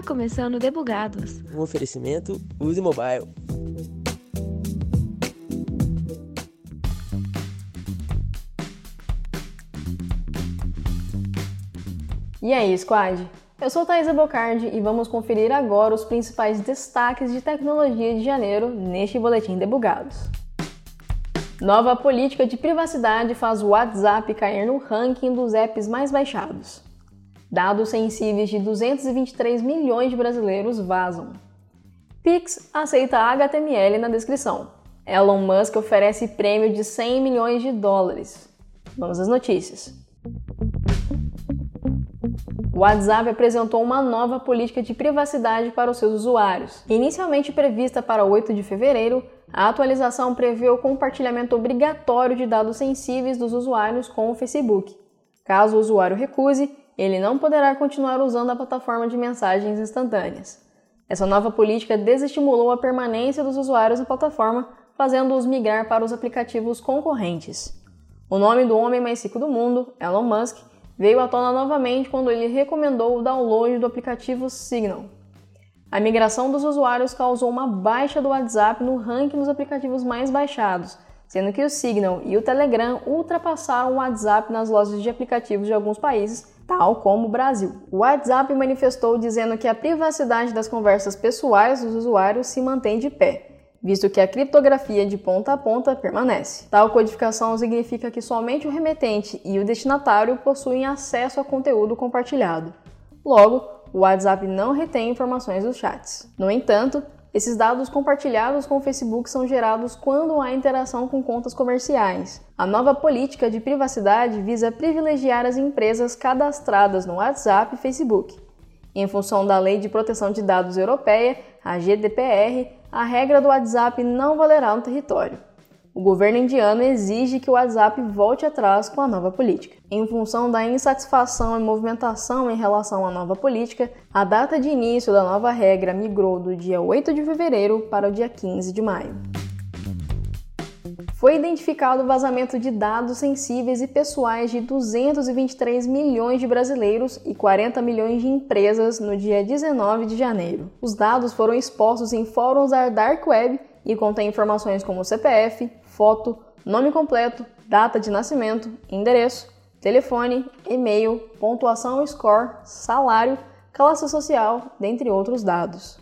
Está começando Debugados. Um oferecimento Use Mobile. E aí, squad? Eu sou Thaisa Bocardi e vamos conferir agora os principais destaques de tecnologia de janeiro neste boletim Debugados. Nova política de privacidade faz o WhatsApp cair no ranking dos apps mais baixados. Dados sensíveis de 223 milhões de brasileiros vazam. Pix aceita HTML na descrição. Elon Musk oferece prêmio de 100 milhões de dólares. Vamos às notícias. O WhatsApp apresentou uma nova política de privacidade para os seus usuários. Inicialmente prevista para 8 de fevereiro, a atualização prevê o compartilhamento obrigatório de dados sensíveis dos usuários com o Facebook. Caso o usuário recuse, ele não poderá continuar usando a plataforma de mensagens instantâneas. Essa nova política desestimulou a permanência dos usuários na plataforma, fazendo-os migrar para os aplicativos concorrentes. O nome do homem mais rico do mundo, Elon Musk, veio à tona novamente quando ele recomendou o download do aplicativo Signal. A migração dos usuários causou uma baixa do WhatsApp no ranking dos aplicativos mais baixados, sendo que o Signal e o Telegram ultrapassaram o WhatsApp nas lojas de aplicativos de alguns países, tal como o Brasil. O WhatsApp manifestou dizendo que a privacidade das conversas pessoais dos usuários se mantém de pé, visto que a criptografia de ponta a ponta permanece. Tal codificação significa que somente o remetente e o destinatário possuem acesso ao conteúdo compartilhado. Logo, o WhatsApp não retém informações dos chats. No entanto, esses dados compartilhados com o Facebook são gerados quando há interação com contas comerciais. A nova política de privacidade visa privilegiar as empresas cadastradas no WhatsApp e Facebook. Em função da Lei de Proteção de Dados Europeia, a GDPR, a regra do WhatsApp não valerá no território. O governo indiano exige que o WhatsApp volte atrás com a nova política. Em função da insatisfação e movimentação em relação à nova política, a data de início da nova regra migrou do dia 8 de fevereiro para o dia 15 de maio. Foi identificado o vazamento de dados sensíveis e pessoais de 223 milhões de brasileiros e 40 milhões de empresas no dia 19 de janeiro. Os dados foram expostos em fóruns da Dark Web e contém informações como CPF, foto, nome completo, data de nascimento, endereço, telefone, e-mail, pontuação score, salário, classe social, dentre outros dados.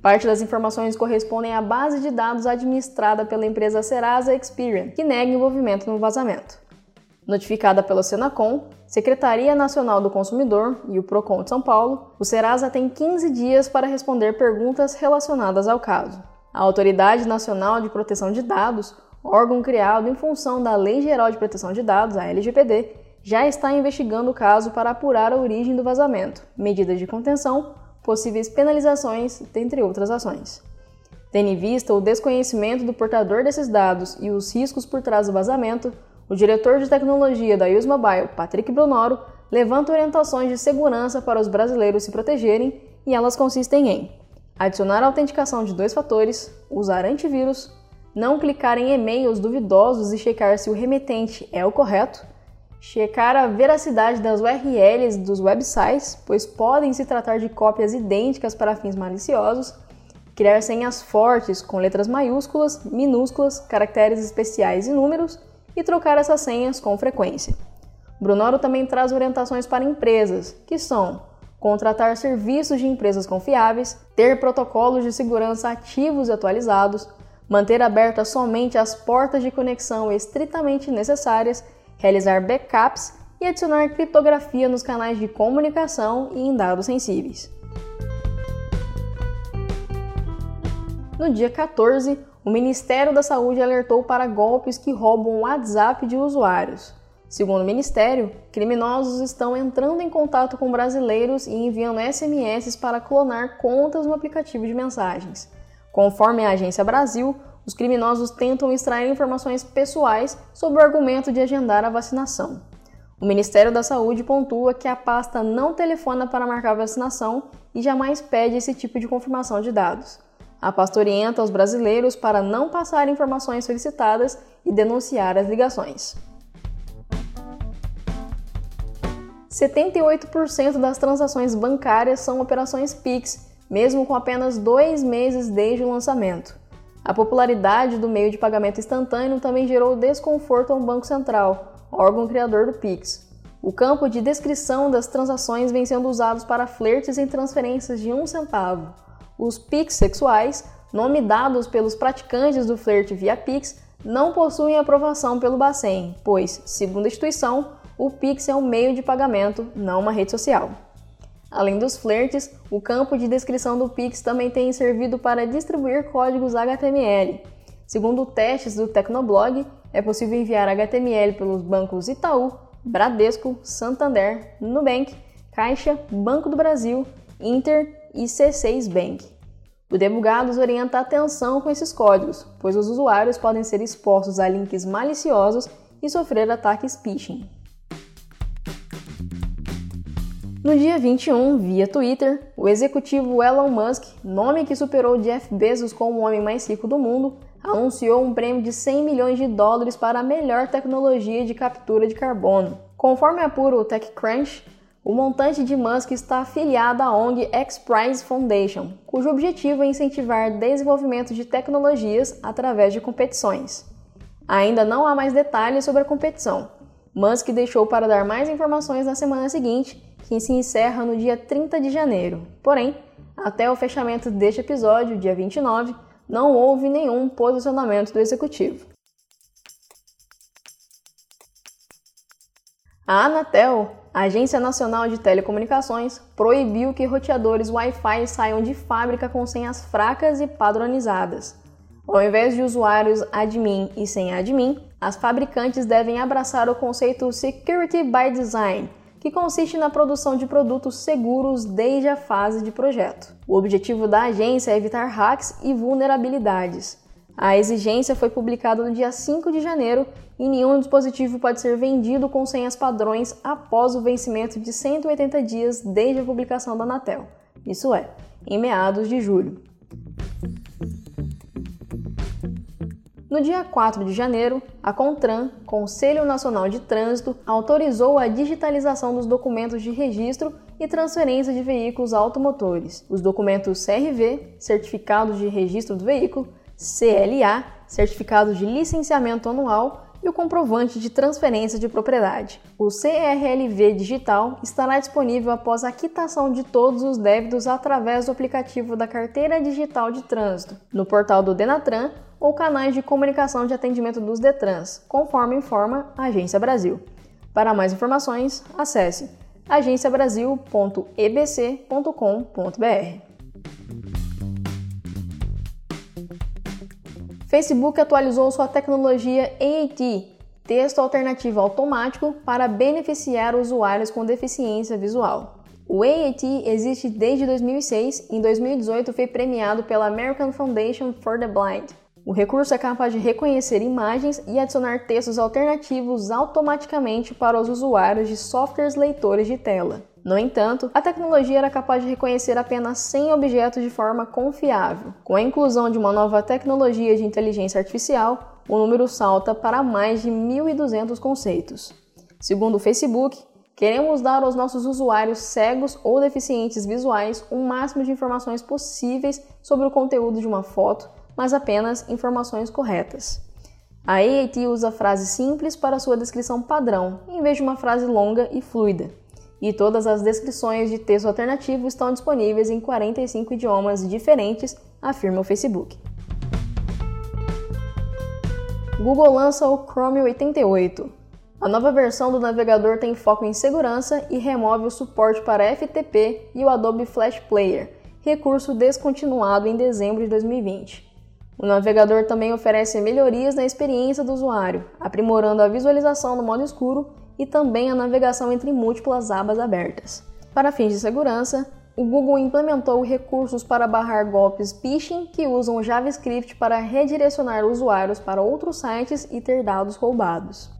Parte das informações correspondem à base de dados administrada pela empresa Serasa Experian, que nega envolvimento no vazamento. Notificada pela Senacom, Secretaria Nacional do Consumidor e o Procon de São Paulo, o Serasa tem 15 dias para responder perguntas relacionadas ao caso. A Autoridade Nacional de Proteção de Dados, órgão criado em função da Lei Geral de Proteção de Dados, a LGPD, já está investigando o caso para apurar a origem do vazamento, medidas de contenção, possíveis penalizações, dentre outras ações. Tendo em vista o desconhecimento do portador desses dados e os riscos por trás do vazamento, o diretor de tecnologia da Use Mobile, Patrick Brunoro, levanta orientações de segurança para os brasileiros se protegerem e elas consistem em adicionar autenticação de dois fatores, usar antivírus, não clicar em e-mails duvidosos e checar se o remetente é o correto, checar a veracidade das URLs dos websites, pois podem se tratar de cópias idênticas para fins maliciosos, criar senhas fortes com letras maiúsculas, minúsculas, caracteres especiais e números e trocar essas senhas com frequência. Brunoro também traz orientações para empresas, que são contratar serviços de empresas confiáveis, ter protocolos de segurança ativos e atualizados, manter abertas somente as portas de conexão estritamente necessárias, realizar backups e adicionar criptografia nos canais de comunicação e em dados sensíveis. No dia 14, o Ministério da Saúde alertou para golpes que roubam o WhatsApp de usuários. Segundo o Ministério, criminosos estão entrando em contato com brasileiros e enviando SMS para clonar contas no aplicativo de mensagens. Conforme a Agência Brasil, os criminosos tentam extrair informações pessoais sob o argumento de agendar a vacinação. O Ministério da Saúde pontua que a pasta não telefona para marcar vacinação e jamais pede esse tipo de confirmação de dados. A pasta orienta os brasileiros para não passar informações solicitadas e denunciar as ligações. 78% das transações bancárias são operações Pix, mesmo com apenas dois meses desde o lançamento. A popularidade do meio de pagamento instantâneo também gerou desconforto ao Banco Central, órgão criador do Pix. O campo de descrição das transações vem sendo usado para flertes em transferências de um centavo. Os Pix sexuais, nome dados pelos praticantes do flerte via Pix, não possuem aprovação pelo Bacen, pois, segundo a instituição, o Pix é um meio de pagamento, não uma rede social. Além dos flertes, o campo de descrição do Pix também tem servido para distribuir códigos HTML. Segundo testes do Tecnoblog, é possível enviar HTML pelos bancos Itaú, Bradesco, Santander, Nubank, Caixa, Banco do Brasil, Inter e C6 Bank. O Debugados orienta atenção com esses códigos, pois os usuários podem ser expostos a links maliciosos e sofrer ataques phishing. No dia 21, via Twitter, o executivo Elon Musk, nome que superou Jeff Bezos como o homem mais rico do mundo, anunciou um prêmio de 100 milhões de dólares para a melhor tecnologia de captura de carbono. Conforme apura o TechCrunch, o montante de Musk está afiliado à ONG X-Prize Foundation, cujo objetivo é incentivar desenvolvimento de tecnologias através de competições. Ainda não há mais detalhes sobre a competição. Musk deixou para dar mais informações na semana seguinte que se encerra no dia 30 de janeiro. Porém, até o fechamento deste episódio, dia 29, não houve nenhum posicionamento do executivo. A Anatel, Agência Nacional de Telecomunicações, proibiu que roteadores Wi-Fi saiam de fábrica com senhas fracas e padronizadas. Ao invés de usuários admin e sem admin, as fabricantes devem abraçar o conceito Security by Design, que consiste na produção de produtos seguros desde a fase de projeto. O objetivo da agência é evitar hacks e vulnerabilidades. A exigência foi publicada no dia 5 de janeiro e nenhum dispositivo pode ser vendido com senhas padrões após o vencimento de 180 dias desde a publicação da Anatel, isso é, em meados de julho. No dia 4 de janeiro, a CONTRAN, Conselho Nacional de Trânsito, autorizou a digitalização dos documentos de registro e transferência de veículos automotores. Os documentos CRV, Certificado de Registro do Veículo, CLA, Certificado de Licenciamento Anual e o comprovante de transferência de propriedade. O CRLV digital estará disponível após a quitação de todos os débitos através do aplicativo da Carteira Digital de Trânsito, no portal do Denatran ou canais de comunicação de atendimento dos Detrans, conforme informa a Agência Brasil. Para mais informações, acesse agenciabrasil.ebc.com.br. Facebook atualizou sua tecnologia AAT, texto alternativo automático, para beneficiar usuários com deficiência visual. O AAT existe desde 2006 e em 2018 foi premiado pela American Foundation for the Blind. O recurso é capaz de reconhecer imagens e adicionar textos alternativos automaticamente para os usuários de softwares leitores de tela. No entanto, a tecnologia era capaz de reconhecer apenas 100 objetos de forma confiável. Com a inclusão de uma nova tecnologia de inteligência artificial, o número salta para mais de 1.200 conceitos. Segundo o Facebook, queremos dar aos nossos usuários cegos ou deficientes visuais o máximo de informações possíveis sobre o conteúdo de uma foto mas apenas informações corretas. A AAT usa frases simples para sua descrição padrão, em vez de uma frase longa e fluida. E todas as descrições de texto alternativo estão disponíveis em 45 idiomas diferentes, afirma o Facebook. Google lança o Chrome 88. A nova versão do navegador tem foco em segurança e remove o suporte para FTP e o Adobe Flash Player, recurso descontinuado em dezembro de 2020. O navegador também oferece melhorias na experiência do usuário, aprimorando a visualização no modo escuro e também a navegação entre múltiplas abas abertas. Para fins de segurança, o Google implementou recursos para barrar golpes phishing que usam JavaScript para redirecionar usuários para outros sites e ter dados roubados.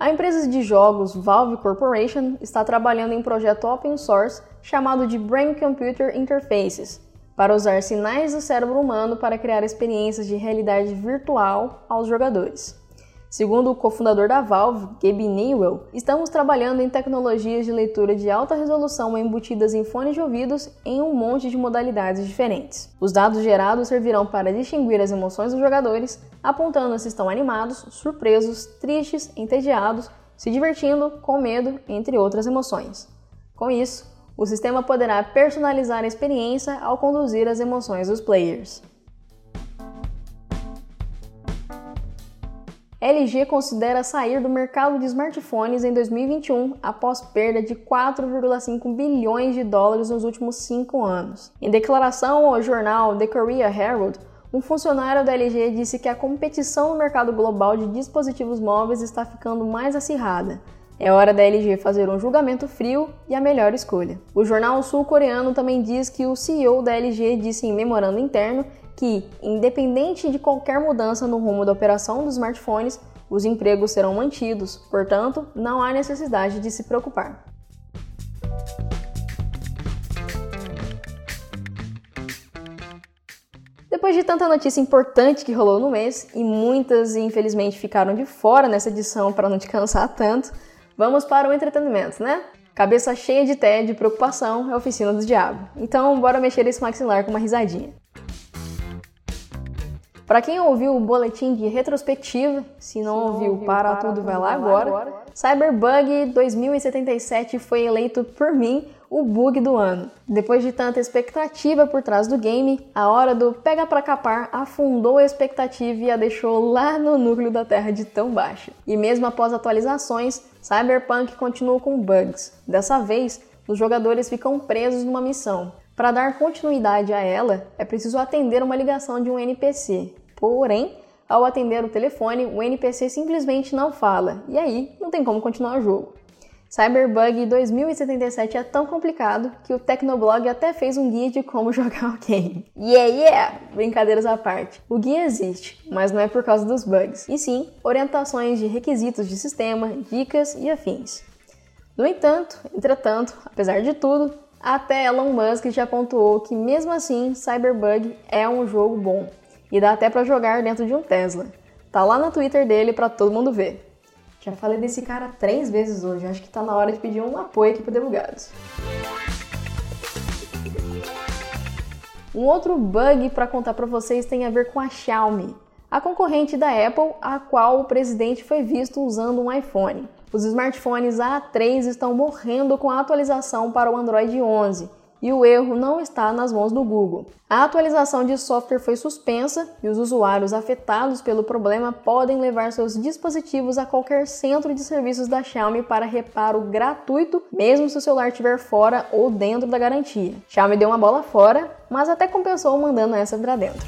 A empresa de jogos Valve Corporation está trabalhando em um projeto open source chamado de Brain Computer Interfaces, para usar sinais do cérebro humano para criar experiências de realidade virtual aos jogadores. Segundo o cofundador da Valve, Gabe Newell, estamos trabalhando em tecnologias de leitura de alta resolução embutidas em fones de ouvidos em um monte de modalidades diferentes. Os dados gerados servirão para distinguir as emoções dos jogadores, apontando se estão animados, surpresos, tristes, entediados, se divertindo, com medo, entre outras emoções. Com isso, o sistema poderá personalizar a experiência ao conduzir as emoções dos players. LG considera sair do mercado de smartphones em 2021 após perda de 4,5 bilhões de dólares nos últimos cinco anos. Em declaração ao jornal The Korea Herald, um funcionário da LG disse que a competição no mercado global de dispositivos móveis está ficando mais acirrada. É hora da LG fazer um julgamento frio e a melhor escolha. O jornal sul-coreano também diz que o CEO da LG disse em memorando interno que, independente de qualquer mudança no rumo da operação dos smartphones, os empregos serão mantidos, portanto, não há necessidade de se preocupar. Depois de tanta notícia importante que rolou no mês, e muitas infelizmente ficaram de fora nessa edição para não te cansar tanto, vamos para o entretenimento, né? Cabeça cheia de tédio e preocupação é a oficina do diabo. Então, bora mexer esse maxilar com uma risadinha. Para quem ouviu o boletim de retrospectiva, se não, se ouviu, ouviu, para, para tudo, vai lá agora. agora. Cyberbug 2077 foi eleito por mim o bug do ano. Depois de tanta expectativa por trás do game, a hora do pega pra capar afundou a expectativa e a deixou lá no núcleo da Terra de tão baixa. E mesmo após atualizações, Cyberpunk continua com bugs. Dessa vez, os jogadores ficam presos numa missão. Para dar continuidade a ela, é preciso atender uma ligação de um NPC. Porém, ao atender o telefone, o NPC simplesmente não fala, e aí não tem como continuar o jogo. Cyberbug 2077 é tão complicado que o Tecnoblog até fez um guia de como jogar o game. Yeah, yeah! Brincadeiras à parte. O guia existe, mas não é por causa dos bugs, e sim orientações de requisitos de sistema, dicas e afins. No entanto, entretanto, apesar de tudo, até Elon Musk já pontuou que mesmo assim Cyberbug é um jogo bom e dá até para jogar dentro de um Tesla. Tá lá no Twitter dele para todo mundo ver. Já falei desse cara três vezes hoje, acho que tá na hora de pedir um apoio aqui para Debugados. Um outro bug para contar para vocês tem a ver com a Xiaomi, a concorrente da Apple, a qual o presidente foi visto usando um iPhone. Os smartphones A3 estão morrendo com a atualização para o Android 11 e o erro não está nas mãos do Google. A atualização de software foi suspensa e os usuários afetados pelo problema podem levar seus dispositivos a qualquer centro de serviços da Xiaomi para reparo gratuito, mesmo se o celular estiver fora ou dentro da garantia. Xiaomi deu uma bola fora, mas até compensou mandando essa para dentro.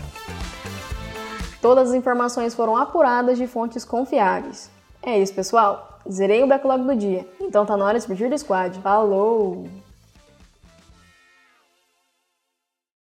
Todas as informações foram apuradas de fontes confiáveis. É isso, pessoal. Zerei o backlog do dia. Então tá na hora de fugir do squad. Falou!